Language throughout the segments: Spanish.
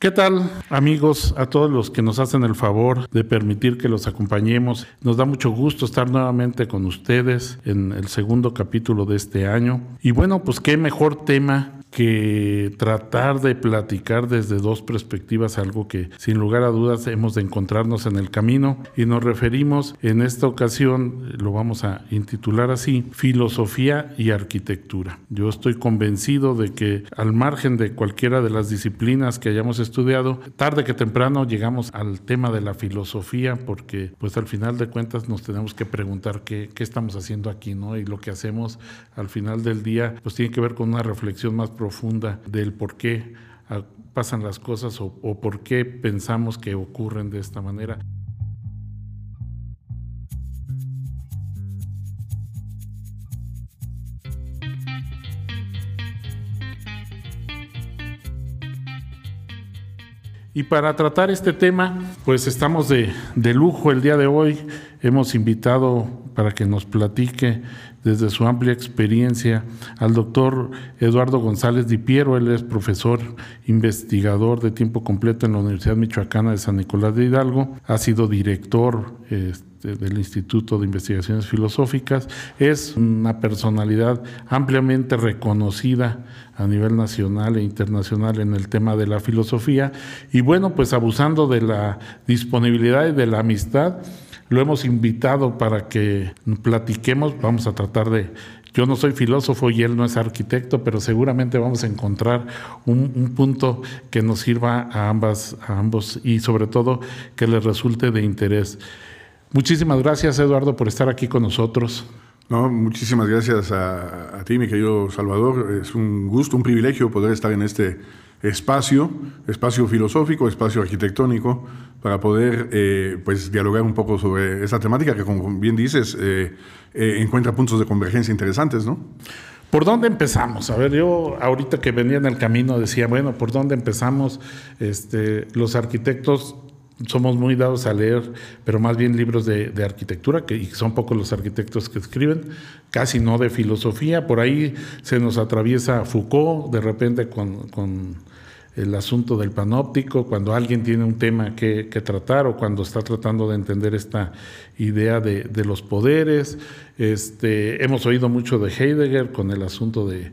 ¿Qué tal amigos? A todos los que nos hacen el favor de permitir que los acompañemos. Nos da mucho gusto estar nuevamente con ustedes en el segundo capítulo de este año. Y bueno, pues qué mejor tema que tratar de platicar desde dos perspectivas, algo que sin lugar a dudas hemos de encontrarnos en el camino y nos referimos en esta ocasión, lo vamos a intitular así, filosofía y arquitectura. Yo estoy convencido de que al margen de cualquiera de las disciplinas que hayamos estudiado, tarde que temprano llegamos al tema de la filosofía porque pues al final de cuentas nos tenemos que preguntar qué, qué estamos haciendo aquí, ¿no? Y lo que hacemos al final del día pues tiene que ver con una reflexión más profunda del por qué ah, pasan las cosas o, o por qué pensamos que ocurren de esta manera. Y para tratar este tema, pues estamos de, de, lujo el día de hoy. Hemos invitado para que nos platique desde su amplia experiencia al doctor Eduardo González Di Piero. Él es profesor investigador de tiempo completo en la Universidad Michoacana de San Nicolás de Hidalgo. Ha sido director este, del Instituto de Investigaciones Filosóficas. Es una personalidad ampliamente reconocida a nivel nacional e internacional en el tema de la filosofía. Y bueno, pues abusando de la disponibilidad y de la amistad, lo hemos invitado para que platiquemos. Vamos a tratar de. Yo no soy filósofo y él no es arquitecto, pero seguramente vamos a encontrar un, un punto que nos sirva a, ambas, a ambos y sobre todo que les resulte de interés. Muchísimas gracias, Eduardo, por estar aquí con nosotros. No, muchísimas gracias a, a ti, mi querido Salvador. Es un gusto, un privilegio poder estar en este espacio, espacio filosófico, espacio arquitectónico, para poder eh, pues, dialogar un poco sobre esa temática que, como bien dices, eh, eh, encuentra puntos de convergencia interesantes, ¿no? ¿Por dónde empezamos? A ver, yo ahorita que venía en el camino decía, bueno, ¿por dónde empezamos? Este, los arquitectos somos muy dados a leer, pero más bien libros de, de arquitectura, que son pocos los arquitectos que escriben, casi no de filosofía. Por ahí se nos atraviesa Foucault, de repente con el asunto del panóptico, cuando alguien tiene un tema que, que, tratar o cuando está tratando de entender esta idea de, de los poderes. Este, hemos oído mucho de Heidegger con el asunto de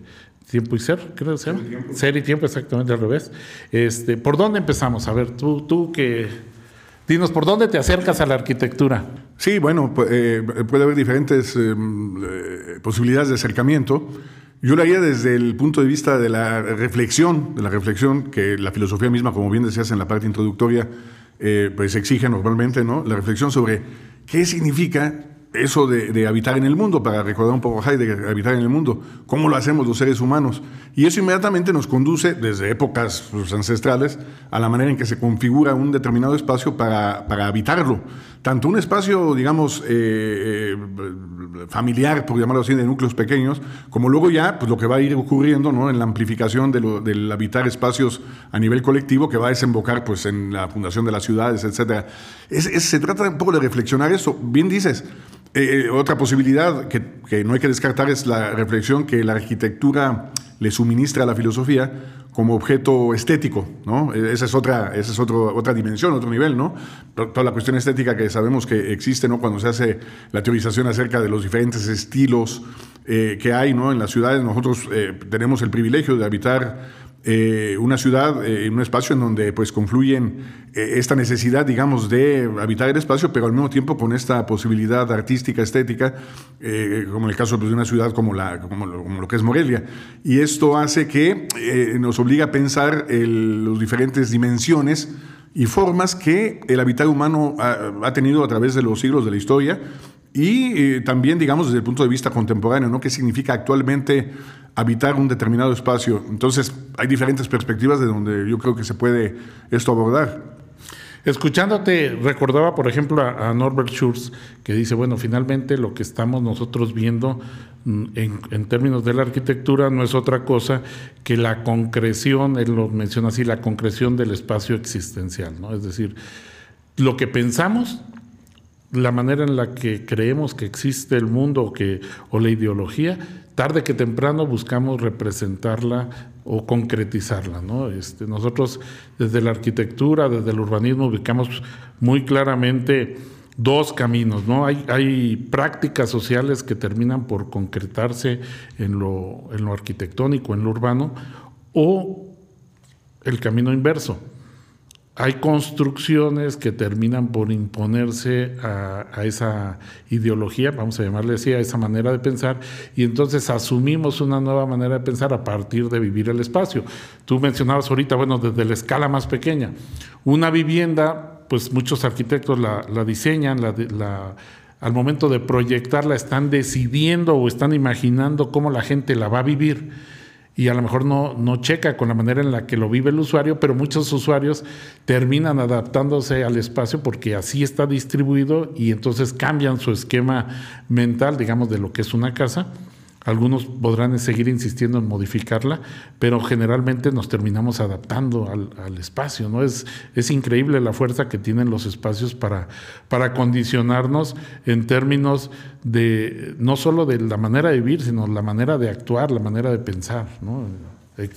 tiempo y ser, creo que ser. Ser y tiempo, exactamente al revés. Este, ¿Por dónde empezamos? A ver, tú, tú que... Dinos, ¿por dónde te acercas a la arquitectura? Sí, bueno, eh, puede haber diferentes eh, posibilidades de acercamiento. Yo lo haría desde el punto de vista de la reflexión, de la reflexión que la filosofía misma, como bien decías en la parte introductoria, eh, pues exige normalmente, ¿no? La reflexión sobre qué significa eso de, de, habitar en el mundo, para recordar un poco a Heidegger, habitar en el mundo, cómo lo hacemos los seres humanos. Y eso inmediatamente nos conduce, desde épocas pues, ancestrales, a la manera en que se configura un determinado espacio para, para habitarlo. Tanto un espacio, digamos, eh, eh, familiar, por llamarlo así, de núcleos pequeños, como luego ya pues, lo que va a ir ocurriendo ¿no? en la amplificación de lo, del habitar espacios a nivel colectivo, que va a desembocar pues, en la fundación de las ciudades, etc. Es, es, se trata un poco de reflexionar eso. Bien dices, eh, otra posibilidad que, que, no hay que descartar es la reflexión que la arquitectura le suministra a la filosofía como objeto estético, ¿no? Esa es otra, esa es otro, otra dimensión, otro nivel, ¿no? Toda la cuestión estética que sabemos que existe, ¿no? Cuando se hace la teorización acerca de los diferentes estilos eh, que hay, ¿no? En las ciudades nosotros eh, tenemos el privilegio de habitar eh, una ciudad, un espacio en donde pues confluyen esta necesidad, digamos, de habitar el espacio, pero al mismo tiempo con esta posibilidad artística, estética, como en el caso pues, de una ciudad como, la, como, lo, que es Morelia. Y esto hace que nos obliga a pensar las diferentes dimensiones y formas que el habitar humano ha, tenido a través de los siglos de la historia y eh, también, digamos, desde el punto de vista contemporáneo, ¿no? ¿Qué significa actualmente habitar un determinado espacio? Entonces, hay diferentes perspectivas de donde yo creo que se puede esto abordar. Escuchándote, recordaba, por ejemplo, a, Norbert Schurz, que dice, bueno, finalmente lo que estamos nosotros viendo en, en, términos de la arquitectura no es otra cosa que la concreción, él lo menciona así, la concreción del espacio existencial, ¿no? Es decir, lo que pensamos la manera en la que creemos que existe el mundo o, o la ideología, tarde que temprano buscamos representarla o concretizarla. ¿no? Este, nosotros desde la arquitectura, desde el urbanismo, ubicamos muy claramente dos caminos, ¿no? Hay, hay prácticas sociales que terminan por concretarse en lo, en lo arquitectónico, en lo urbano, o el camino inverso. Hay construcciones que terminan por imponerse a, esa ideología, vamos a llamarle así, a esa manera de pensar, y entonces asumimos una nueva manera de pensar a partir de vivir el espacio. Tú mencionabas ahorita, bueno, desde la escala más pequeña, una vivienda pues muchos arquitectos la, diseñan, al momento de proyectarla están decidiendo o están imaginando cómo la gente la va a vivir y a lo mejor no, no checa con la manera en la que lo vive el usuario, pero muchos usuarios terminan adaptándose al espacio porque así está distribuido y entonces cambian su esquema mental, digamos, de lo que es una casa algunos podrán seguir insistiendo en modificarla, pero generalmente nos terminamos adaptando al, espacio. ¿no? Es, es, increíble la fuerza que tienen los espacios para, para condicionarnos en términos de no solo de la manera de vivir, sino la manera de actuar, la manera de pensar. ¿no?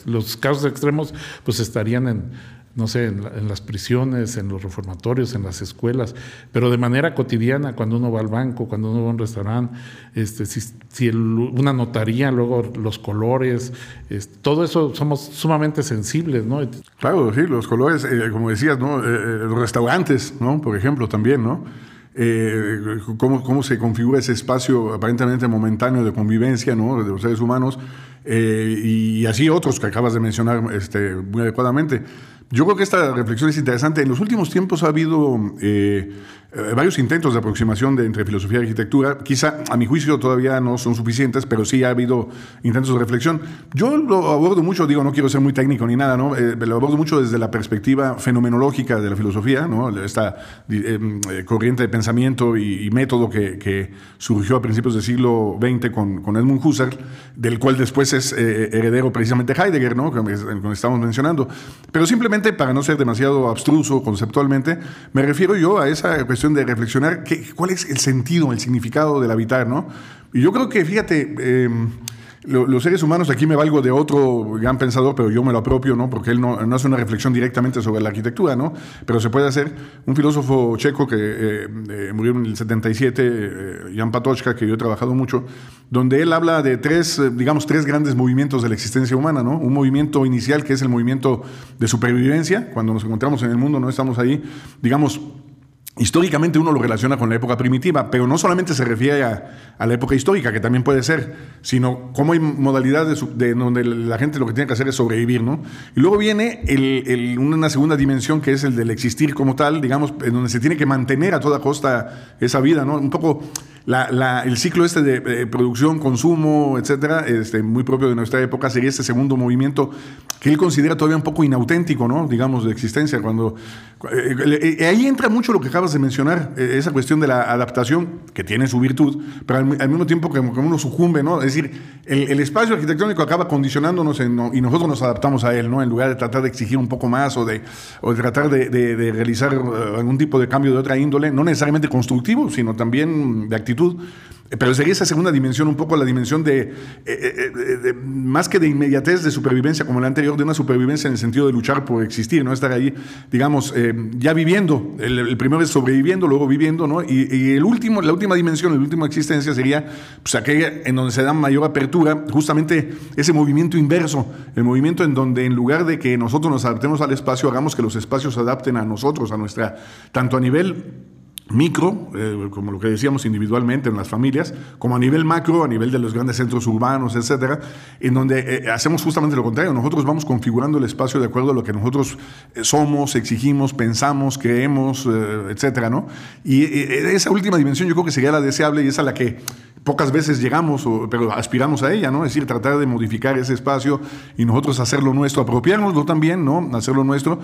Los casos extremos pues estarían en no sé, en, las prisiones, en los reformatorios, en las escuelas, pero de manera cotidiana, cuando uno va al banco, cuando uno va a un restaurante, este, si, una notaría, luego los colores, todo eso somos sumamente sensibles, ¿no? Claro, sí, los colores, eh, como decías, ¿no? Eh, eh, los restaurantes, ¿no? Por ejemplo, también, ¿no? cómo, cómo, se configura ese espacio aparentemente momentáneo de convivencia ¿no? de los seres humanos y, así otros que acabas de mencionar este, muy adecuadamente. Yo creo que esta reflexión es interesante. En los últimos tiempos ha habido eh, eh, varios intentos de aproximación de, entre filosofía y arquitectura. Quizá, a mi juicio, todavía no son suficientes, pero sí ha habido intentos de reflexión. Yo lo abordo mucho, digo, no quiero ser muy técnico ni nada, ¿no? Eh, lo abordo mucho desde la perspectiva fenomenológica de la filosofía, ¿no? Esta eh, corriente de pensamiento y, método que, que, surgió a principios del siglo XX con, con Edmund Husserl, del cual después es heredero precisamente Heidegger, ¿no? Como estamos mencionando. Pero simplemente, para no ser demasiado abstruso conceptualmente, me refiero yo a esa cuestión de reflexionar qué, cuál es el sentido, el significado del habitar, ¿no? Y yo creo que, fíjate, em, los seres humanos, aquí me valgo de otro gran pensador, pero yo me lo apropio, ¿no? Porque él no, hace una reflexión directamente sobre la arquitectura, ¿no? Pero se puede hacer. Un filósofo checo que eh, eh, murió en el 77, eh, Jan Patochka, que yo he trabajado mucho, donde él habla de tres, digamos, tres grandes movimientos de la existencia humana, ¿no? Un movimiento inicial que es el movimiento de supervivencia, cuando nos encontramos en el mundo, no estamos ahí, digamos, Históricamente uno lo relaciona con la época primitiva, pero no solamente se refiere a, la época histórica, que también puede ser, sino cómo hay modalidades de, donde la gente lo que tiene que hacer es sobrevivir, ¿no? Y luego viene una segunda dimensión que es el del existir como tal, digamos, en donde se tiene que mantener a toda costa esa vida, ¿no? Un poco el ciclo este de, producción, consumo, etcétera, este, muy propio de nuestra época, sería este segundo movimiento que él considera todavía un poco inauténtico, ¿no? Digamos, de existencia. Cuando eh, eh, ahí entra mucho lo que acabas de mencionar, eh, esa cuestión de la adaptación, que tiene su virtud, pero al, mismo tiempo que, uno sucumbe, ¿no? Es decir, el, espacio arquitectónico acaba condicionándonos y nosotros nos adaptamos a él, ¿no? En lugar de tratar de exigir un poco más o de, o de tratar de, de realizar algún tipo de cambio de otra índole, no necesariamente constructivo, sino también de actitud pero sería esa segunda dimensión, un poco la dimensión de, eh, eh, eh, más que de inmediatez de supervivencia como la anterior, de una supervivencia en el sentido de luchar por existir, ¿no? Estar ahí, digamos, ya viviendo. El, primero es sobreviviendo, luego viviendo, ¿no? Y, el último, la última dimensión, la última existencia sería pues, aquella en donde se da mayor apertura, justamente ese movimiento inverso, el movimiento en donde en lugar de que nosotros nos adaptemos al espacio, hagamos que los espacios se adapten a nosotros, a nuestra, tanto a nivel micro, eh, como lo que decíamos individualmente en las familias, como a nivel macro, a nivel de los grandes centros urbanos, etcétera, en donde eh, hacemos justamente lo contrario. Nosotros vamos configurando el espacio de acuerdo a lo que nosotros eh, somos, exigimos, pensamos, creemos, etcétera, ¿no? Y esa última dimensión yo creo que sería la deseable y es a la que pocas veces llegamos, pero aspiramos a ella, ¿no? Es decir, tratar de modificar ese espacio y nosotros hacerlo nuestro, apropiárnoslo también, ¿no? Hacerlo nuestro,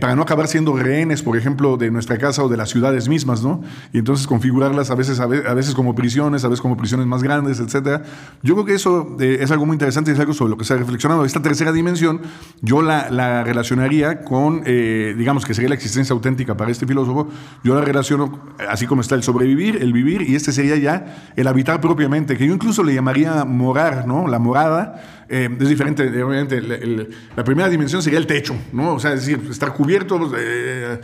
para no acabar siendo rehenes, por ejemplo, de nuestra casa o de las ciudades mismas. ¿no? Y entonces configurarlas a veces, a veces como prisiones, a veces como prisiones más grandes, etcétera. Yo creo que eso eh, es algo muy interesante y es algo sobre lo que se ha reflexionado. Esta tercera dimensión yo la, la relacionaría con, eh, digamos, que sería la existencia auténtica para este filósofo. Yo la relaciono así como está el sobrevivir, el vivir, y este sería ya el habitar propiamente, que yo incluso le llamaría morar, ¿no? La morada eh, es diferente, obviamente, la primera dimensión sería el techo, ¿no? O sea, es decir, estar cubierto, eh,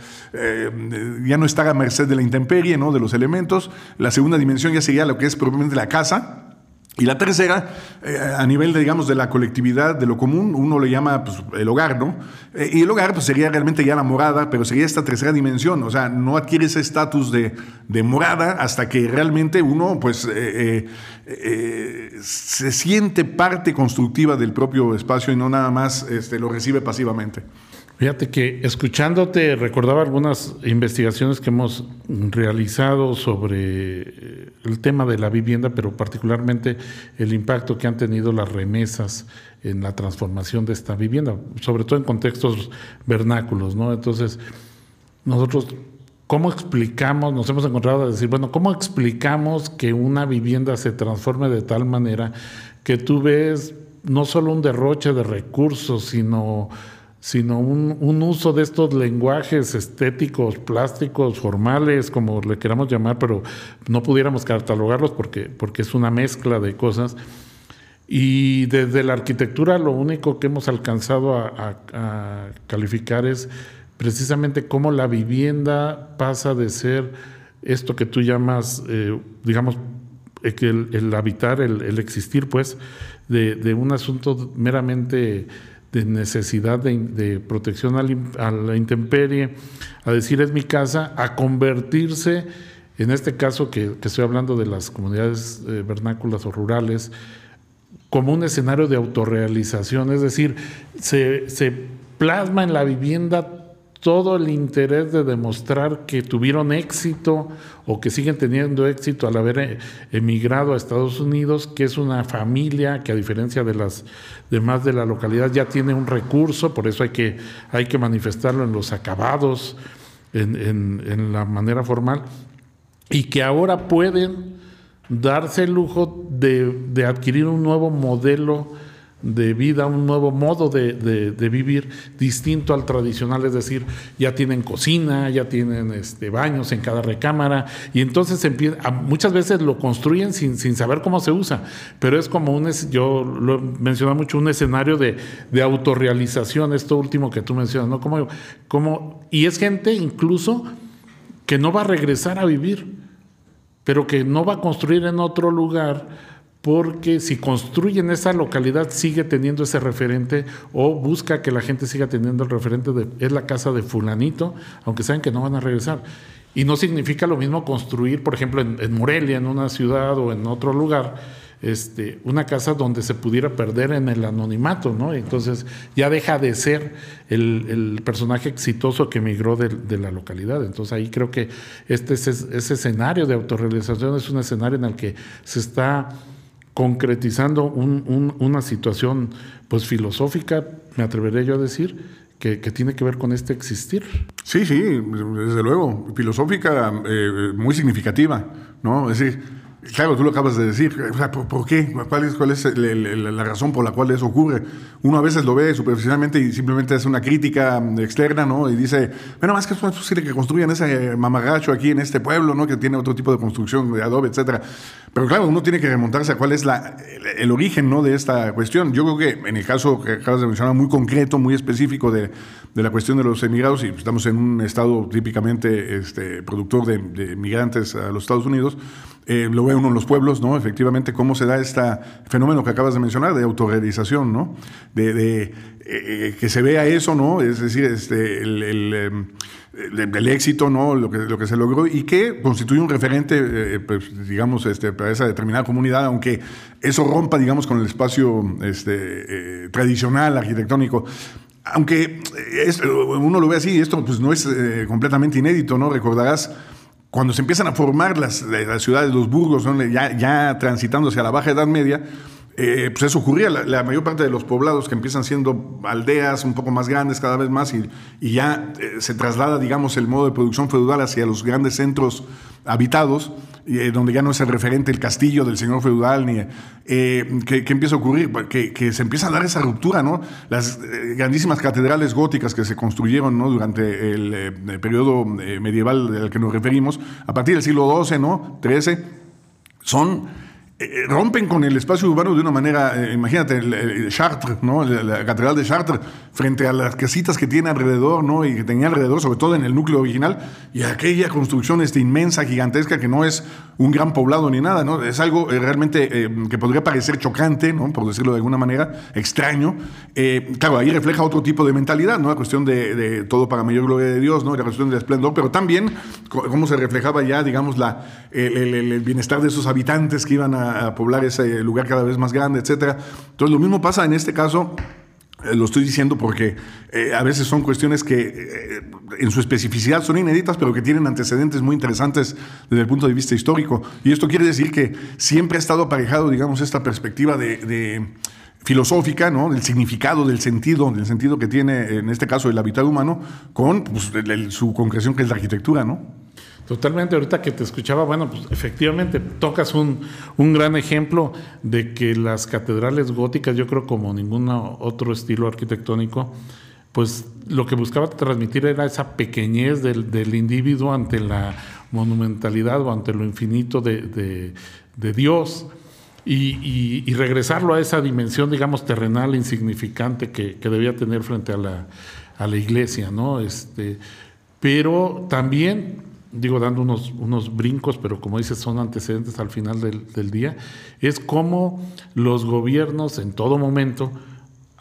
ya no estar a merced de la intemperie, ¿no? De los elementos. La segunda dimensión ya sería lo que es propiamente la casa, y la tercera, eh, a nivel, de, digamos, de la colectividad, de lo común, uno le llama pues, el hogar, ¿no? Eh, y el hogar pues, sería realmente ya la morada, pero sería esta tercera dimensión, o sea, no adquiere ese estatus de, morada hasta que realmente uno pues, eh, se siente parte constructiva del propio espacio y no nada más este, lo recibe pasivamente. Fíjate que escuchándote recordaba algunas investigaciones que hemos realizado sobre eh, el tema de la vivienda, pero particularmente el impacto que han tenido las remesas en la transformación de esta vivienda, sobre todo en contextos vernáculos, ¿no? Entonces, nosotros, ¿cómo explicamos? Nos hemos encontrado a decir, bueno, ¿cómo explicamos que una vivienda se transforme de tal manera que tú ves no solo un derroche de recursos, sino sino un, uso de estos lenguajes estéticos, plásticos, formales, como le queramos llamar, pero no pudiéramos catalogarlos porque, porque es una mezcla de cosas. Y desde la arquitectura lo único que hemos alcanzado a, calificar es precisamente cómo la vivienda pasa de ser esto que tú llamas, eh, digamos, el, habitar, el, existir, pues, de, de un asunto meramente de necesidad de, protección a la intemperie, a decir es mi casa, a convertirse, en este caso que, estoy hablando de las comunidades eh, vernáculas o rurales, como un escenario de autorrealización, es decir, se, se plasma en la vivienda todo el interés de demostrar que tuvieron éxito o que siguen teniendo éxito al haber eh, emigrado a Estados Unidos, que es una familia que a diferencia de las demás de la localidad ya tiene un recurso, por eso hay que, hay que manifestarlo en los acabados, en, la manera formal, y que ahora pueden darse el lujo de, de adquirir un nuevo modelo de vida, un nuevo modo de, vivir distinto al tradicional, es decir, ya tienen cocina, ya tienen este, baños en cada recámara, y entonces empieza, muchas veces lo construyen sin, sin, saber cómo se usa, pero es como un, yo lo he mencionado mucho, un escenario de, de autorrealización, esto último que tú mencionas, ¿no? Como, como, y es gente incluso que no va a regresar a vivir, pero que no va a construir en otro lugar porque si construyen esa localidad sigue teniendo ese referente o busca que la gente siga teniendo el referente de es la casa de fulanito, aunque saben que no van a regresar. Y no significa lo mismo construir, por ejemplo, en, Morelia, en una ciudad o en otro lugar, este, una casa donde se pudiera perder en el anonimato, ¿no? Entonces ya deja de ser el, personaje exitoso que emigró de, la localidad. Entonces ahí creo que este, ese escenario de autorrealización es un escenario en el que se está concretizando una situación pues filosófica, me atreveré yo a decir, que, tiene que ver con este existir. Sí, sí, desde luego, filosófica eh, muy significativa, ¿no? Es decir, Claro, tú lo acabas de decir. ¿por, qué? ¿Cuál es, cuál es la razón por la cual eso ocurre? Uno a veces lo ve superficialmente y simplemente hace una crítica externa, ¿no? Y dice, bueno, más que es posible que construyan ese mamagacho aquí en este pueblo, ¿no? Que tiene otro tipo de construcción de adobe, etcétera. Pero claro, uno tiene que remontarse a cuál es el, origen, ¿no? De esta cuestión. Yo creo que en el caso que acabas de mencionar, muy concreto, muy específico de, de la cuestión de los emigrados, y estamos en un estado típicamente este, productor de, de migrantes a los Estados Unidos, eh, lo ve uno en los pueblos, ¿no? Efectivamente, cómo se da este fenómeno que acabas de mencionar de autorrealización, ¿no? De, eh, que se vea eso, ¿no? Es decir, este, el, em, éxito, ¿no? Lo que, lo que se logró y que constituye un referente, eh, pues, digamos, este, para esa determinada comunidad, aunque eso rompa, digamos, con el espacio este, tradicional, arquitectónico. Aunque uno lo ve así, esto pues no es completamente inédito, ¿no? Recordarás cuando se empiezan a formar las, las ciudades, los burgos, ya, ya transitando hacia la Baja Edad Media, eh, pues eso ocurría. La, mayor parte de los poblados que empiezan siendo aldeas un poco más grandes cada vez más y, y ya eh, se traslada, digamos, el modo de producción feudal hacia los grandes centros habitados, eh, donde ya no es el referente el castillo del señor feudal, ni ¿qué, empieza a ocurrir? Que, que, se empieza a dar esa ruptura, ¿no? Las grandísimas catedrales góticas que se construyeron ¿no? durante el, periodo medieval al que nos referimos, a partir del siglo XII, ¿no? XIII, son eh, rompen con el espacio urbano de una manera, eh, imagínate, el, Chartres, ¿no? La, catedral de Chartres, frente a las casitas que tiene alrededor, ¿no? Y que tenía alrededor, sobre todo en el núcleo original, y aquella construcción este, inmensa, gigantesca, que no es un gran poblado ni nada, ¿no? Es algo eh, realmente que podría parecer chocante, ¿no? Por decirlo de alguna manera, extraño. claro, ahí refleja otro tipo de mentalidad, ¿no? La cuestión de, todo para mayor gloria de Dios, ¿no? La cuestión del esplendor, pero también cómo se reflejaba ya, digamos, la, el bienestar de esos habitantes que iban a a, poblar ese lugar cada vez más grande, etcétera. Entonces, lo mismo pasa en este caso. Eh, lo estoy diciendo porque eh, a veces son cuestiones que eh, en su especificidad son inéditas, pero que tienen antecedentes muy interesantes desde el punto de vista histórico. Y esto quiere decir que siempre ha estado aparejado, digamos, esta perspectiva de, filosófica, ¿no? Del significado, del sentido, del sentido que tiene, en este caso, el hábitat humano, con pues, su concreción que es la arquitectura, ¿no? Totalmente, ahorita que te escuchaba, bueno, pues efectivamente tocas un, un, gran ejemplo de que las catedrales góticas, yo creo como ningún otro estilo arquitectónico, pues lo que buscaba transmitir era esa pequeñez del, del individuo ante la monumentalidad o ante lo infinito de, de, Dios y, y, regresarlo a esa dimensión, digamos, terrenal, insignificante que, que debía tener frente a la, a la iglesia, ¿no? Este, pero también digo, dando unos, unos brincos, pero como dices, son antecedentes al final del, día, es cómo los gobiernos en todo momento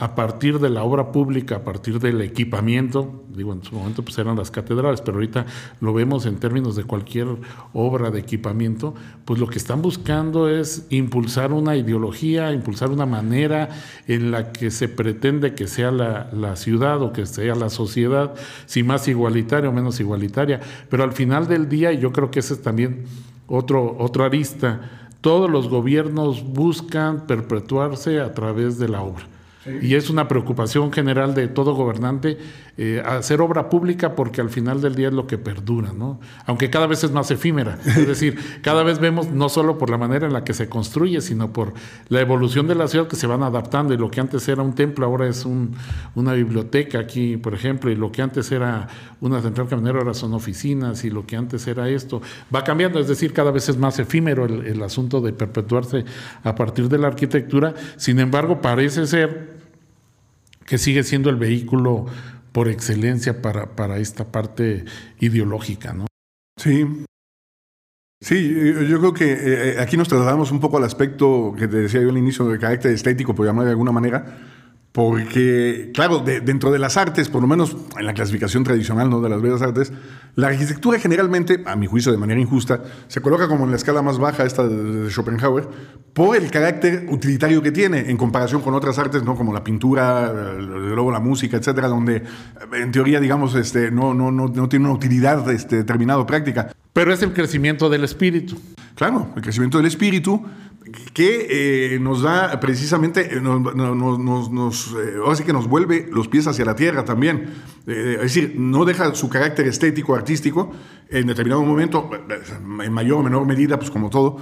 a partir de la obra pública, a partir del equipamiento, digo, en su momento pues eran las catedrales, pero ahorita lo vemos en términos de cualquier obra de equipamiento, pues lo que están buscando es impulsar una ideología, impulsar una manera en la que se pretende que sea la, la ciudad o que sea la sociedad, si más igualitaria o menos igualitaria, pero al final del día, y yo creo que ese es también otro, otro arista, todos los gobiernos buscan perpetuarse a través de la obra. Y es una preocupación general de todo gobernante eh, hacer obra pública porque al final del día es lo que perdura, ¿no? Aunque cada vez es más efímera. Es decir, cada vez vemos no solo por la manera en la que se construye, sino por la evolución de la ciudad que se van adaptando. Y lo que antes era un templo ahora es una biblioteca aquí, por ejemplo, y lo que antes era una central camionera ahora son oficinas, y lo que antes era esto va cambiando. Es decir, cada vez es más efímero el, el asunto de perpetuarse a partir de la arquitectura. Sin embargo, parece ser que sigue siendo el vehículo por excelencia para, para esta parte ideológica, ¿no? Sí. Sí, yo creo que eh, aquí nos trasladamos un poco al aspecto que te decía yo al inicio, de carácter estético, por llamar de alguna manera, porque, claro, dentro de las artes, por lo menos en la clasificación tradicional ¿no? de las bellas artes, la arquitectura generalmente, a mi juicio de manera injusta, se coloca como en la escala más baja, esta de, Schopenhauer, por el carácter utilitario que tiene en comparación con otras artes, ¿no? como la pintura, luego la música, etcétera, donde en teoría, digamos, este, no, no, no, no tiene una utilidad este, determinada práctica. Pero es el crecimiento del espíritu. Claro, el crecimiento del espíritu que eh, nos da precisamente, eh, nos, nos, eh, ahora sí que nos vuelve los pies hacia la tierra también. es decir, no deja su carácter estético, artístico, en determinado momento, en mayor o menor medida, pues como todo.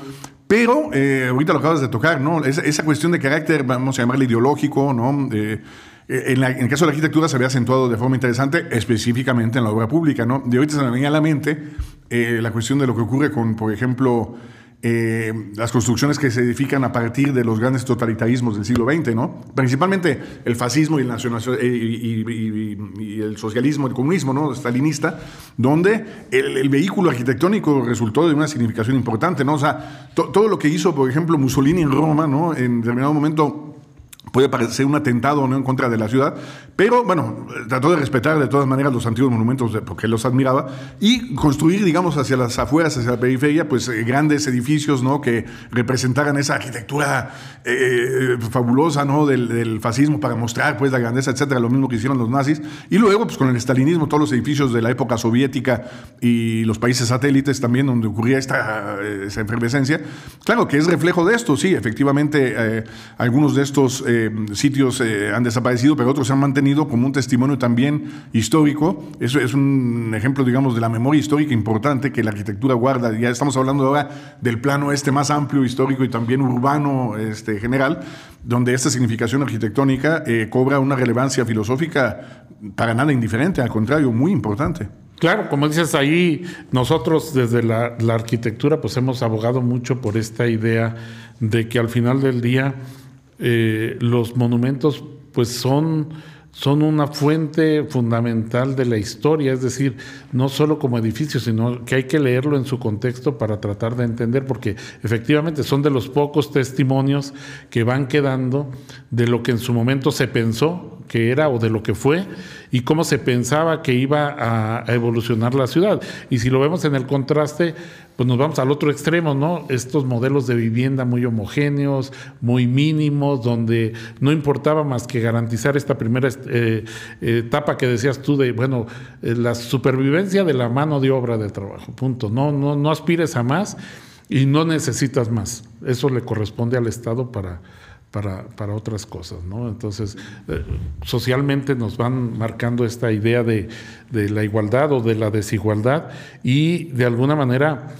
Pero, ahorita lo acabas de tocar, ¿no? Esa, esa, cuestión de carácter, vamos a llamarle ideológico, ¿no? En, el caso de la arquitectura se había acentuado de forma interesante, específicamente en la obra pública, ¿no? De ahorita se me venía a la mente la cuestión de lo que ocurre con, por ejemplo, eh, las construcciones que se edifican a partir de los grandes totalitarismos del siglo XX, ¿no? Principalmente el fascismo y el, eh, y, el socialismo, el comunismo, ¿no? Stalinista, donde el, vehículo arquitectónico resultó de una significación importante, ¿no? O sea, todo lo que hizo, por ejemplo, Mussolini en Roma, ¿no? En determinado momento puede parecer un atentado ¿no? en contra de la ciudad, pero bueno, trató de respetar de todas maneras los antiguos monumentos porque los admiraba y construir, digamos, hacia las afueras, hacia la periferia, pues eh, grandes edificios ¿no? que representaran esa arquitectura eh, fabulosa ¿no? Del, fascismo para mostrar pues la grandeza, etcétera, lo mismo que hicieron los nazis. Y luego, pues con el estalinismo, todos los edificios de la época soviética y los países satélites también, donde ocurría esta esa efervescencia. Claro que es reflejo de esto, sí, efectivamente, eh, algunos de estos eh, sitios eh, han desaparecido, pero otros se han mantenido como un testimonio también histórico. Eso es un ejemplo, digamos, de la memoria histórica importante que la arquitectura guarda. Ya estamos hablando ahora del plano este más amplio, histórico y también urbano este, general, donde esta significación arquitectónica eh, cobra una relevancia filosófica para nada indiferente, al contrario, muy importante. Claro, como dices ahí, nosotros desde la, la, arquitectura pues hemos abogado mucho por esta idea de que al final del día eh, los monumentos pues son son una fuente fundamental de la historia, es decir, no solo como edificio, sino que hay que leerlo en su contexto para tratar de entender, porque efectivamente son de los pocos testimonios que van quedando de lo que en su momento se pensó que era o de lo que fue y cómo se pensaba que iba a, evolucionar la ciudad. Y si lo vemos en el contraste, pues nos vamos al otro extremo, ¿no? Estos modelos de vivienda muy homogéneos, muy mínimos, donde no importaba más que garantizar esta primera eh, etapa que decías tú de, bueno, eh, la supervivencia de la mano de obra de trabajo, punto. No, no, no aspires a más y no necesitas más. Eso le corresponde al Estado para, para, para, otras cosas, ¿no? Entonces, eh, socialmente nos van marcando esta idea de, de, la igualdad o de la desigualdad y de alguna manera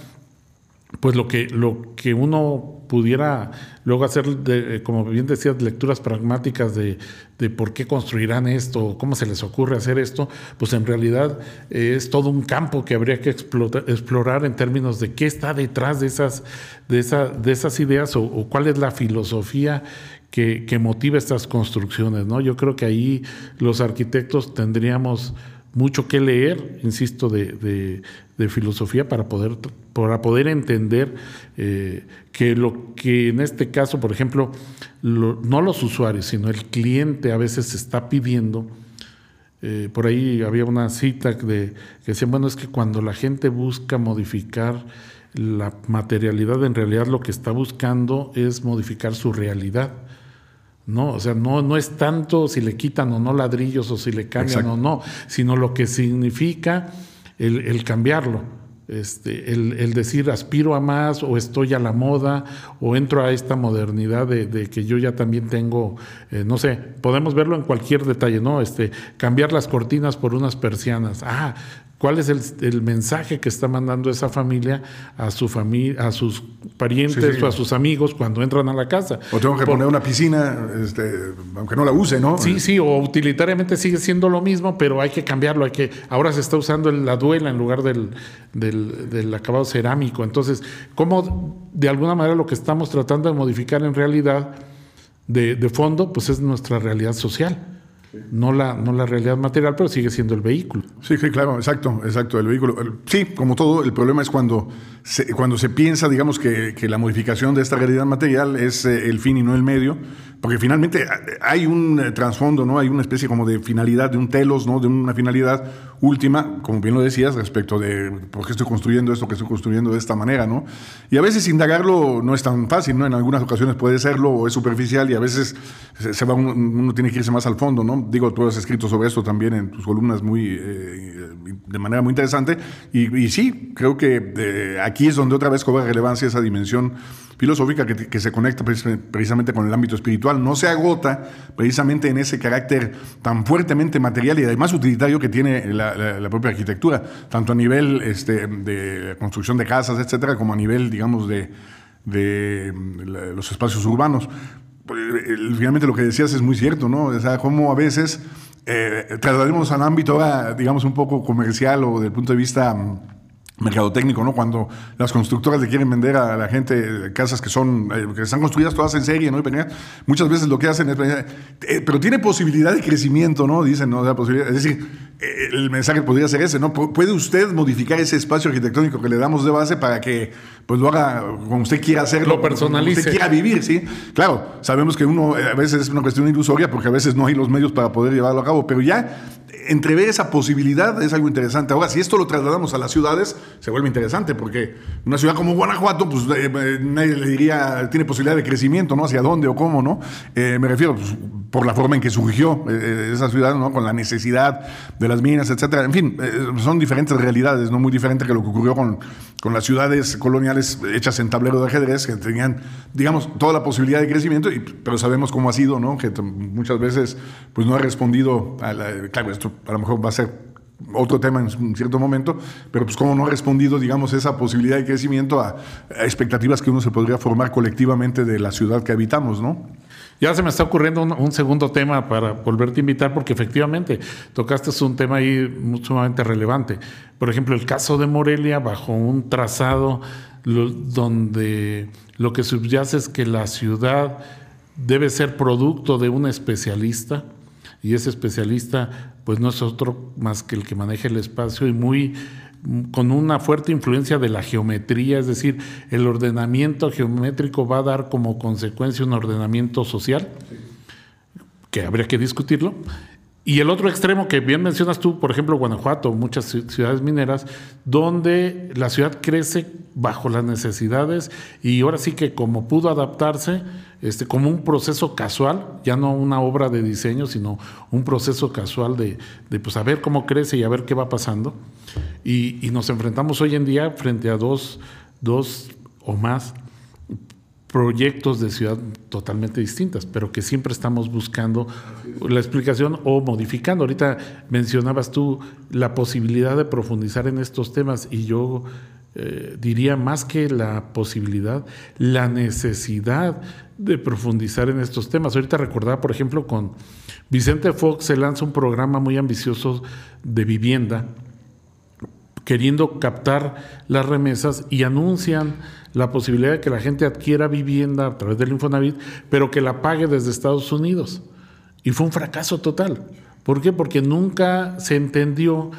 pues lo que, lo que uno pudiera luego hacer, de, como bien decías, lecturas pragmáticas de, de, por qué construirán esto, cómo se les ocurre hacer esto, pues en realidad eh, es todo un campo que habría que explorar en términos de qué está detrás de esas, de de esas ideas o, cuál es la filosofía que, que motiva estas construcciones. ¿no? Yo creo que ahí los arquitectos tendríamos mucho que leer, insisto, de, filosofía para poder, para poder entender eh, que lo que en este caso, por ejemplo, no los usuarios, sino el cliente a veces está pidiendo. Eh, por ahí había una cita de, que decía, bueno, es que cuando la gente busca modificar la materialidad, en realidad lo que está buscando es modificar su realidad. ¿no? O sea, no, no es tanto si le quitan o no ladrillos o si le cambian o no, sino lo que significa el, cambiarlo. Este, el, decir aspiro a más o estoy a la moda o entro a esta modernidad de, que yo ya también tengo, eh, no sé, podemos verlo en cualquier detalle, ¿no? Este, cambiar las cortinas por unas persianas. Ah, ¿Cuál es el, mensaje que está mandando esa familia a su familia, a sus parientes o a sus amigos cuando entran a la casa? O tengo que poner una piscina, este, aunque no la use, ¿no? Sí, sí, o utilitariamente sigue siendo lo mismo, pero hay que cambiarlo. Hay que, ahora se está usando la duela en lugar del, del acabado cerámico. Entonces, ¿cómo de alguna manera lo que estamos tratando de modificar en realidad de, de fondo, pues es nuestra realidad social? No la, no la realidad material, pero sigue siendo el vehículo. Sí, sí, claro, exacto, exacto, el vehículo. Sí, como todo, el problema es cuando se, cuando se piensa, digamos, que, que la modificación de esta realidad material es eh, el fin y no el medio, porque finalmente hay un eh, trasfondo, ¿no? Hay una especie como de finalidad, de un telos, ¿no? De una finalidad última, como bien lo decías, respecto de por qué estoy construyendo esto que estoy construyendo de esta manera, ¿no? Y a veces indagarlo no es tan fácil, ¿no? En algunas ocasiones puede serlo o es superficial y a veces se va uno, tiene que irse más al fondo, ¿no? Digo, tú has escrito sobre esto también en tus columnas muy, eh, de manera muy interesante y, sí, creo que aquí es donde otra vez cobra relevancia esa dimensión filosófica que, se conecta precisamente con el ámbito espiritual, no se agota precisamente en ese carácter tan fuertemente material y además utilitario que tiene la, propia arquitectura, tanto a nivel este, de construcción de casas, etcétera, como a nivel, digamos, de, los espacios urbanos. Pues, finalmente lo que decías es muy cierto, ¿no? O sea, cómo a veces eh, al ámbito, digamos, un poco comercial o del punto de vista mercadotécnico, ¿no? Cuando las constructoras le quieren vender a la gente casas que son, eh, que están construidas todas en serie, ¿no? muchas veces lo que hacen es, eh, pero tiene posibilidad de crecimiento, ¿no? Dicen, ¿no? posibilidad, es decir, eh, el mensaje podría ser ese, ¿no? ¿Puede usted modificar ese espacio arquitectónico que le damos de base para que, pues, lo haga como usted quiera hacerlo? Lo personalice. Como usted quiera vivir, ¿sí? Claro, sabemos que uno a veces es una cuestión ilusoria porque a veces no hay los medios para poder llevarlo a cabo, pero ya entrever esa posibilidad es algo interesante. Ahora, si esto lo trasladamos a las ciudades, se vuelve interesante, porque una ciudad como Guanajuato, pues eh, eh, nadie le diría, tiene posibilidad de crecimiento, ¿no? Hacia dónde o cómo, ¿no? Eh, me refiero pues, por la forma en que surgió esa ciudad, ¿no? Con la necesidad de las minas, etcétera. En fin, son diferentes realidades, ¿no? Muy diferente que lo que ocurrió con, con las ciudades coloniales hechas en tablero de ajedrez, que tenían, digamos, toda la posibilidad de crecimiento, y, pero sabemos cómo ha sido, ¿no? Que muchas veces, pues no ha respondido claro, esto a lo mejor va a ser otro tema en un cierto momento, pero pues cómo no ha respondido, digamos, esa posibilidad de crecimiento a, expectativas que uno se podría formar colectivamente de la ciudad que habitamos, ¿no? Ya se me está ocurriendo un, segundo tema para volverte a invitar, porque efectivamente tocaste un tema ahí sumamente relevante. Por ejemplo, el caso de Morelia, bajo un trazado donde lo que subyace es que la ciudad debe ser producto de un especialista, y ese especialista pues no es otro más que el que maneja el espacio y muy con una fuerte influencia de la geometría, es decir, el ordenamiento geométrico va a dar como consecuencia un ordenamiento social, que habría que discutirlo, y el otro extremo que bien mencionas tú, por ejemplo, Guanajuato, muchas ciudades mineras, donde la ciudad crece bajo las necesidades y ahora sí que como pudo adaptarse, este, como un proceso casual, ya no una obra de diseño, sino un proceso casual de, de pues, a ver cómo crece y a ver qué va pasando. Y, y nos enfrentamos hoy en día frente a dos, dos o más proyectos de ciudad totalmente distintas, pero que siempre estamos buscando la explicación o modificando. Ahorita mencionabas tú la posibilidad de profundizar en estos temas y yo eh, diría más que la posibilidad, la necesidad de profundizar en estos temas. Ahorita recordaba, por ejemplo, con Vicente Fox se lanza un programa muy ambicioso de vivienda queriendo captar las remesas y anuncian la posibilidad de que la gente adquiera vivienda a través del Infonavit, pero que la pague desde Estados Unidos. Y fue un fracaso total. ¿Por qué? Porque nunca se entendió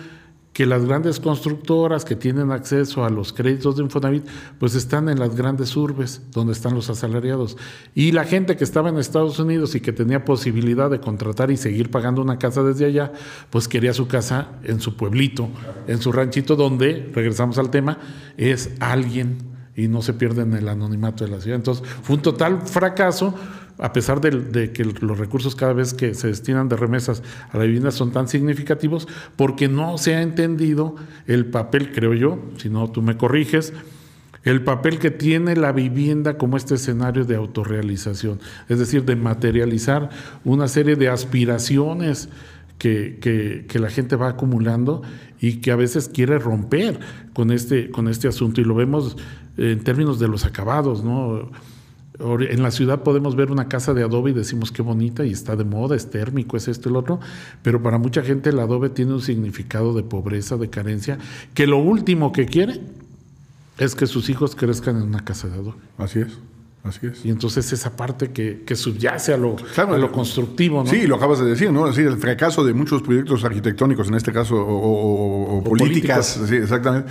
que las grandes constructoras que tienen acceso a los créditos de Infonavit, pues están en las grandes urbes donde están los asalariados. Y la gente que estaba en Estados Unidos y que tenía posibilidad de contratar y seguir pagando una casa desde allá, pues quería su casa en su pueblito, en su ranchito, donde, regresamos al tema, es alguien y no se pierden el anonimato de la ciudad. Entonces, fue un total fracaso, a pesar de, que los recursos cada vez que se destinan de remesas a la vivienda son tan significativos, porque no se ha entendido el papel, creo yo, si no tú me corriges, el papel que tiene la vivienda como este escenario de autorrealización, es decir, de materializar una serie de aspiraciones que, que, la gente va acumulando y que a veces quiere romper con este, con este asunto. Y lo vemos en términos de los acabados, ¿no? En la ciudad podemos ver una casa de adobe y decimos qué bonita y está de moda, es térmico, es esto y lo otro, pero para mucha gente el adobe tiene un significado de pobreza, de carencia, que lo último que quiere es que sus hijos crezcan en una casa de adobe. Así es. Así es. Y entonces esa parte que, que subyace a lo, a lo constructivo, ¿no? Sí, lo acabas de decir, ¿no? Es decir, el fracaso de muchos proyectos arquitectónicos, en este caso, o, políticas, sí, exactamente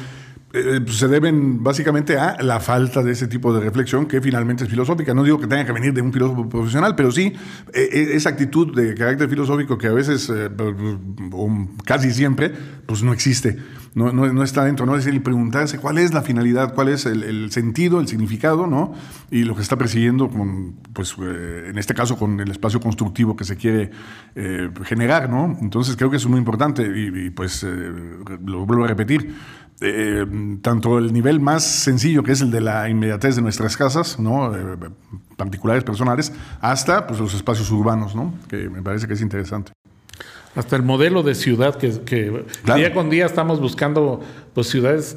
eh, pues, se deben básicamente a la falta de ese tipo de reflexión que finalmente es filosófica. No digo que tenga que venir de un filósofo profesional, pero sí eh, eh, esa actitud de carácter filosófico que a veces, o casi siempre, pues no existe, no, no, está dentro. ¿no? Es decir, preguntarse cuál es la finalidad, cuál es el, sentido, el significado, ¿no? Y lo que está persiguiendo, con, pues en este caso con el espacio constructivo que se quiere generar, ¿no? Entonces creo que es muy importante y, pues lo vuelvo a repetir eh, tanto el nivel más sencillo, que es el de la inmediatez de nuestras casas, ¿no? Eh, particulares, personales, hasta pues, los espacios urbanos, ¿no? que me parece que es interesante. Hasta el modelo de ciudad que, día con día estamos buscando pues, ciudades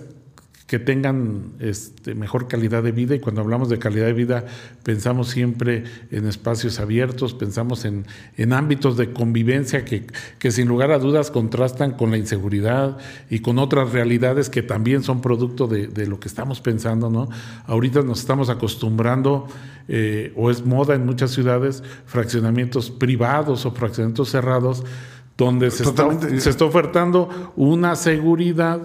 que tengan este, mejor calidad de vida y cuando hablamos de calidad de vida pensamos siempre en espacios abiertos, pensamos en, en ámbitos de convivencia que, que, sin lugar a dudas contrastan con la inseguridad y con otras realidades que también son producto de, de lo que estamos pensando. ¿no? Ahorita nos estamos acostumbrando, eh, o es moda en muchas ciudades, fraccionamientos privados o fraccionamientos cerrados donde se está, se está ofertando una seguridad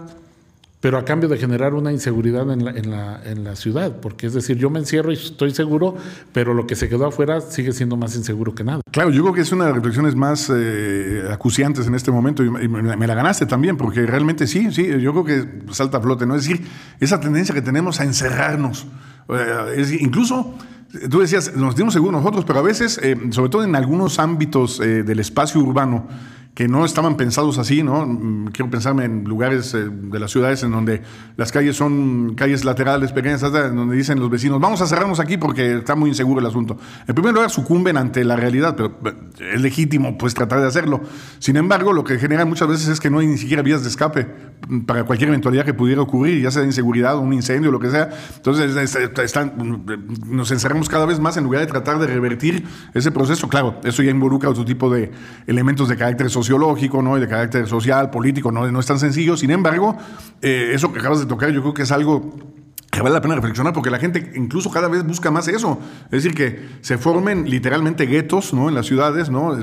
pero a cambio de generar una inseguridad en la, en, la, en la, ciudad, porque es decir, yo me encierro y estoy seguro, pero lo que se quedó afuera sigue siendo más inseguro que nada. Claro, yo creo que es una de las reflexiones más eh, acuciantes en este momento y, me, la ganaste también, porque realmente sí, sí, yo creo que salta a flote, ¿no? Es decir, esa tendencia que tenemos a encerrarnos, eh, es, incluso... Tú decías, nos dimos seguro nosotros, pero a veces, eh, sobre todo en algunos ámbitos del espacio urbano, que no estaban pensados así, ¿no? Mm, quiero pensarme en lugares eh, de las ciudades en donde las calles son calles laterales pequeñas, donde dicen los vecinos, vamos a cerrarnos aquí porque está muy inseguro el asunto. En primer lugar, sucumben ante la realidad, pero eh, es legítimo pues tratar de hacerlo. Sin embargo, lo que genera muchas veces es que no hay ni siquiera vías de escape para cualquier eventualidad que pudiera ocurrir, ya sea de inseguridad, un incendio, lo que sea. Entonces, están, nos encerramos cada vez más en lugar de tratar de revertir ese proceso. Claro, eso ya involucra otro tipo de elementos de carácter social sociológico, ¿no? Y de carácter social, político, no, no es tan sencillo. Sin embargo, eh, eso que acabas de tocar, yo creo que es algo que vale la pena reflexionar porque la gente incluso cada vez busca más eso. Es decir, que se formen literalmente guetos ¿no? en las ciudades, ¿no?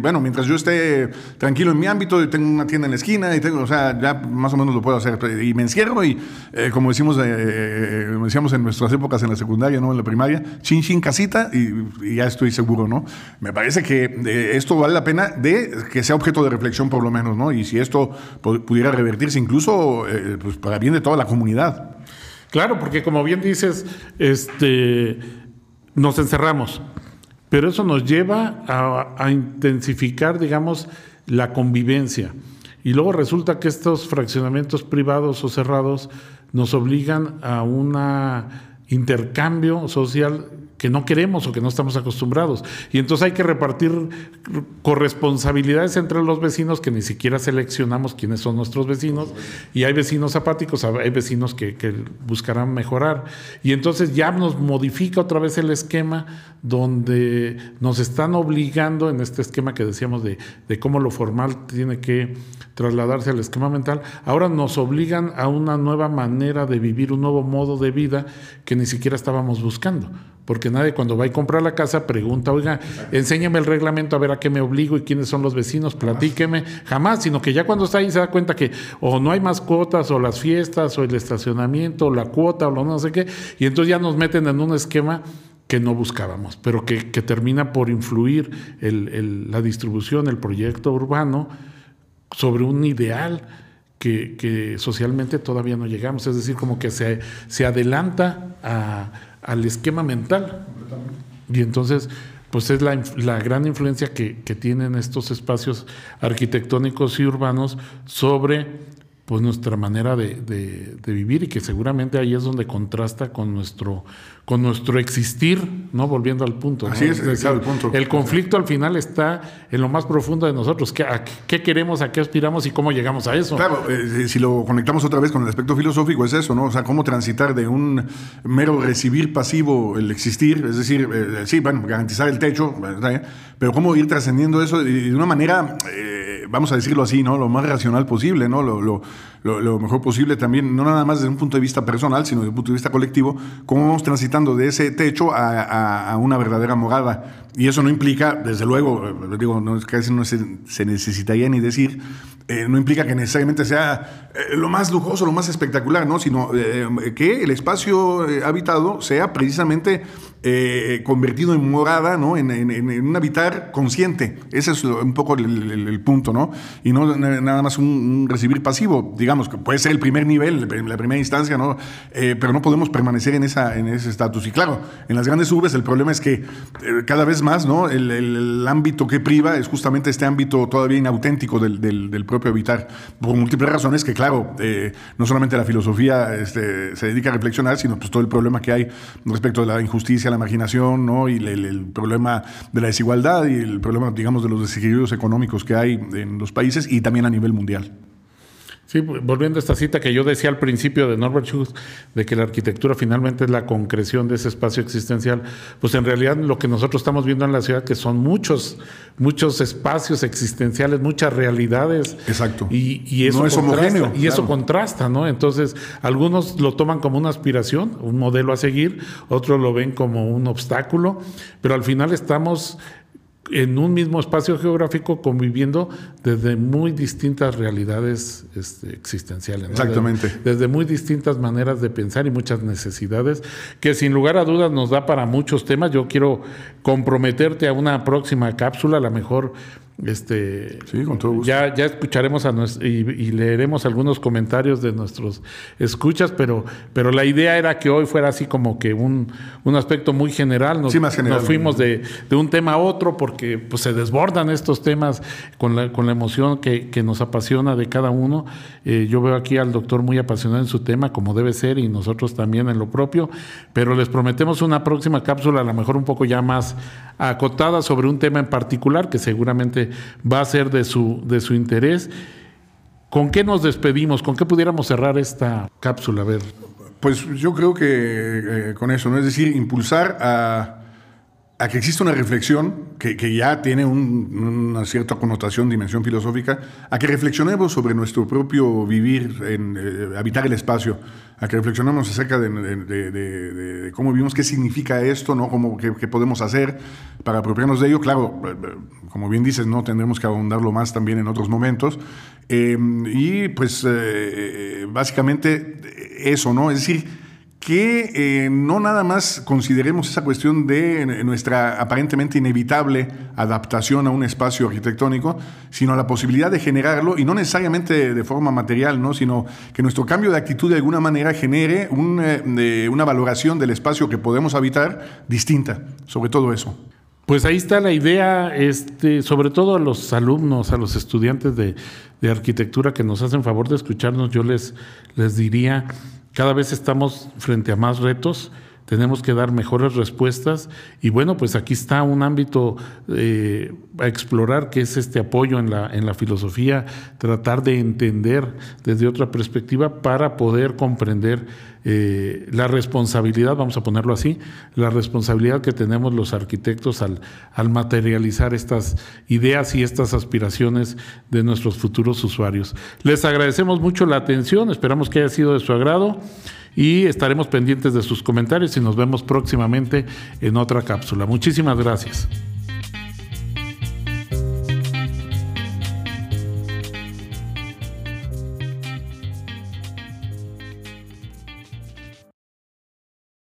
Bueno, mientras yo esté tranquilo en mi ámbito, y tengo una tienda en la esquina, y tengo, o sea, ya más o menos lo puedo hacer. Y me encierro y, eh, como decimos, eh, eh, decíamos en nuestras épocas en la secundaria, ¿no? En la primaria, chin, chin, casita, y, ya estoy seguro, ¿no? Me parece que esto vale la pena de que sea objeto de reflexión por lo menos, ¿no? Y si esto pudiera revertirse incluso pues, para bien de toda la comunidad. Claro, porque como bien dices, este, nos encerramos, pero eso nos lleva a, intensificar, digamos, la convivencia. Y luego resulta que estos fraccionamientos privados o cerrados nos obligan a un intercambio social que no queremos o que no estamos acostumbrados. Y entonces hay que repartir corresponsabilidades entre los vecinos que ni siquiera seleccionamos quiénes son nuestros vecinos. Y hay vecinos apáticos, hay vecinos que, buscarán mejorar. Y entonces ya nos modifica otra vez el esquema donde nos están obligando en este esquema que decíamos de, de cómo lo formal tiene que trasladarse al esquema mental, ahora nos obligan a una nueva manera de vivir, un nuevo modo de vida que ni siquiera estábamos buscando porque nadie cuando va a comprar la casa pregunta, oiga, enséñame el reglamento a ver a qué me obligo y quiénes son los vecinos, platíqueme, jamás, sino que ya cuando está ahí se da cuenta que o no hay más cuotas, o las fiestas, o el estacionamiento, o la cuota, o lo no sé qué, y entonces ya nos meten en un esquema que no buscábamos, pero que, termina por influir la distribución, el proyecto urbano sobre un ideal que, que, socialmente todavía no llegamos, es decir, como que se, se adelanta a al esquema mental. Y entonces, pues es la, gran influencia que, tienen estos espacios arquitectónicos y urbanos sobre pues nuestra manera de, vivir y que seguramente ahí es donde contrasta con nuestro con nuestro existir, ¿no? Volviendo al punto. Así es, el punto. El conflicto al final está en lo más profundo de nosotros. ¿Qué, qué queremos, a qué aspiramos y cómo llegamos a eso? Claro, eh, si lo conectamos otra vez con el aspecto filosófico, es eso, ¿no? O sea, cómo transitar de un mero recibir pasivo el existir, es decir, eh, sí, bueno, garantizar el techo, pero cómo ir trascendiendo eso de, una manera, eh, vamos a decirlo así, ¿no? Lo más racional posible, ¿no? Lo, lo, lo, mejor posible también, no nada más desde un punto de vista personal, sino desde un punto de vista colectivo, cómo vamos transitando de ese techo a, una verdadera morada. Y eso no implica, desde luego, eh, digo, no, casi no se, se necesitaría ni decir, eh, no implica que necesariamente sea eh, lo más lujoso, lo más espectacular, ¿no? sino que el espacio habitado sea precisamente eh, convertido en morada, ¿no? En, un habitar consciente. Ese es un poco el, punto, ¿no? Y no nada más un, recibir pasivo, digamos, que puede ser el primer nivel, la primera instancia, ¿no? Eh, pero no podemos permanecer en, esa, en ese estatus. Y claro, en las grandes urbes el problema es que eh, cada vez más, ¿no? El, ámbito que priva es justamente este ámbito todavía inauténtico del, propio habitar, por múltiples razones que, claro, no solamente la filosofía este, se dedica a reflexionar, sino pues todo el problema que hay respecto de la injusticia, la marginación, ¿no? Y el, problema de la desigualdad y el problema, digamos, de los desequilibrios económicos que hay en los países y también a nivel mundial. Sí, volviendo a esta cita que yo decía al principio de Norbert Schultz, de que la arquitectura finalmente es la concreción de ese espacio existencial, pues en realidad lo que nosotros estamos viendo en la ciudad, que son muchos, muchos espacios existenciales, muchas realidades. Exacto. Y, eso, contrasta, y eso contrasta, ¿no? Entonces, algunos lo toman como una aspiración, un modelo a seguir, otros lo ven como un obstáculo, pero al final estamos en un mismo espacio geográfico conviviendo desde muy distintas realidades este, existenciales. Exactamente. Desde, muy distintas maneras de pensar y muchas necesidades que sin lugar a dudas nos da para muchos temas. Yo quiero comprometerte a una próxima cápsula, a lo mejor este, sí, con todo gusto. Ya, ya escucharemos a y, leeremos algunos comentarios de nuestros escuchas, pero, pero la idea era que hoy fuera así como que un, un aspecto muy general. Nos, sí, más general. nos fuimos de, de, un tema a otro porque pues, se desbordan estos temas con la, con la emoción que, que nos apasiona de cada uno. Eh, yo veo aquí al doctor muy apasionado en su tema, como debe ser, y nosotros también en lo propio, pero les prometemos una próxima cápsula, a lo mejor un poco ya más acotada sobre un tema en particular que seguramente va a ser de su, de su interés. ¿Con qué nos despedimos? ¿Con qué pudiéramos cerrar esta cápsula? A ver. Pues yo creo que eh, con eso, ¿no? Es decir, impulsar a, a que exista una reflexión que, que ya tiene una cierta connotación, dimensión filosófica, a que reflexionemos sobre nuestro propio vivir, en eh, habitar el espacio, a que reflexionemos acerca de, cómo vivimos, qué significa esto, ¿no? Cómo, qué, podemos hacer para apropiarnos de ello. Claro, como bien dices, no tendremos que ahondarlo más también en otros momentos. Eh, y pues eh, básicamente eso, ¿no? Es decir, que eh, no nada más consideremos esa cuestión de nuestra aparentemente inevitable adaptación a un espacio arquitectónico, sino la posibilidad de generarlo, y no necesariamente de forma material, ¿no? sino que nuestro cambio de actitud de alguna manera genere una valoración del espacio que podemos habitar distinta, sobre todo eso. Pues ahí está la idea, este, sobre todo a los alumnos, a los estudiantes de, de arquitectura que nos hacen favor de escucharnos, yo les, les diría cada vez estamos frente a más retos, tenemos que dar mejores respuestas y bueno, pues aquí está un ámbito eh, a explorar que es este apoyo en la, en la filosofía, tratar de entender desde otra perspectiva para poder comprender eh, la responsabilidad, vamos a ponerlo así, la responsabilidad que tenemos los arquitectos al, al materializar estas ideas y estas aspiraciones de nuestros futuros usuarios. Les agradecemos mucho la atención, esperamos que haya sido de su agrado y estaremos pendientes de sus comentarios y nos vemos próximamente en otra cápsula. Muchísimas gracias.